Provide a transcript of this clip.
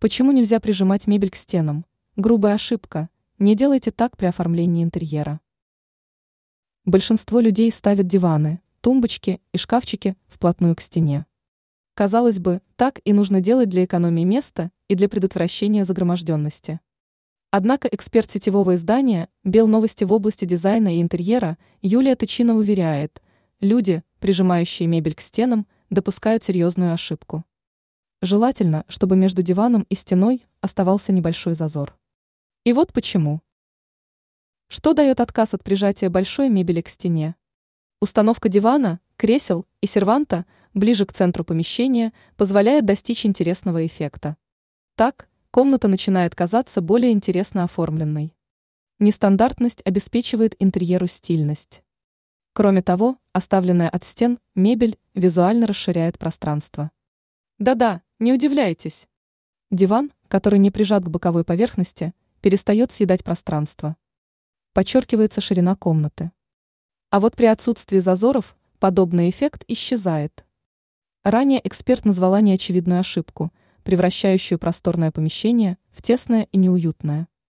Почему нельзя прижимать мебель к стенам? Грубая ошибка. Не делайте так при оформлении интерьера. Большинство людей ставят диваны, тумбочки и шкафчики вплотную к стене. Казалось бы, так и нужно делать для экономии места и для предотвращения загроможденности. Однако эксперт сетевого издания «Белновости» в области дизайна и интерьера Юлия Тычинова уверяет, люди, прижимающие мебель к стенам, допускают серьезную ошибку. Желательно, чтобы между диваном и стеной оставался небольшой зазор. И вот почему. Что дает отказ от прижатия большой мебели к стене? Установка дивана, кресел и серванта ближе к центру помещения позволяет достичь интересного эффекта. Так, комната начинает казаться более интересно оформленной. Нестандартность обеспечивает интерьеру стильность. Кроме того, оставленная от стен мебель визуально расширяет пространство. Да-да, не удивляйтесь. Диван, который не прижат к боковой поверхности, перестает съедать пространство. Подчеркивается ширина комнаты. А вот при отсутствии зазоров подобный эффект исчезает. Ранее эксперт назвала неочевидную ошибку, превращающую просторное помещение в тесное и неуютное.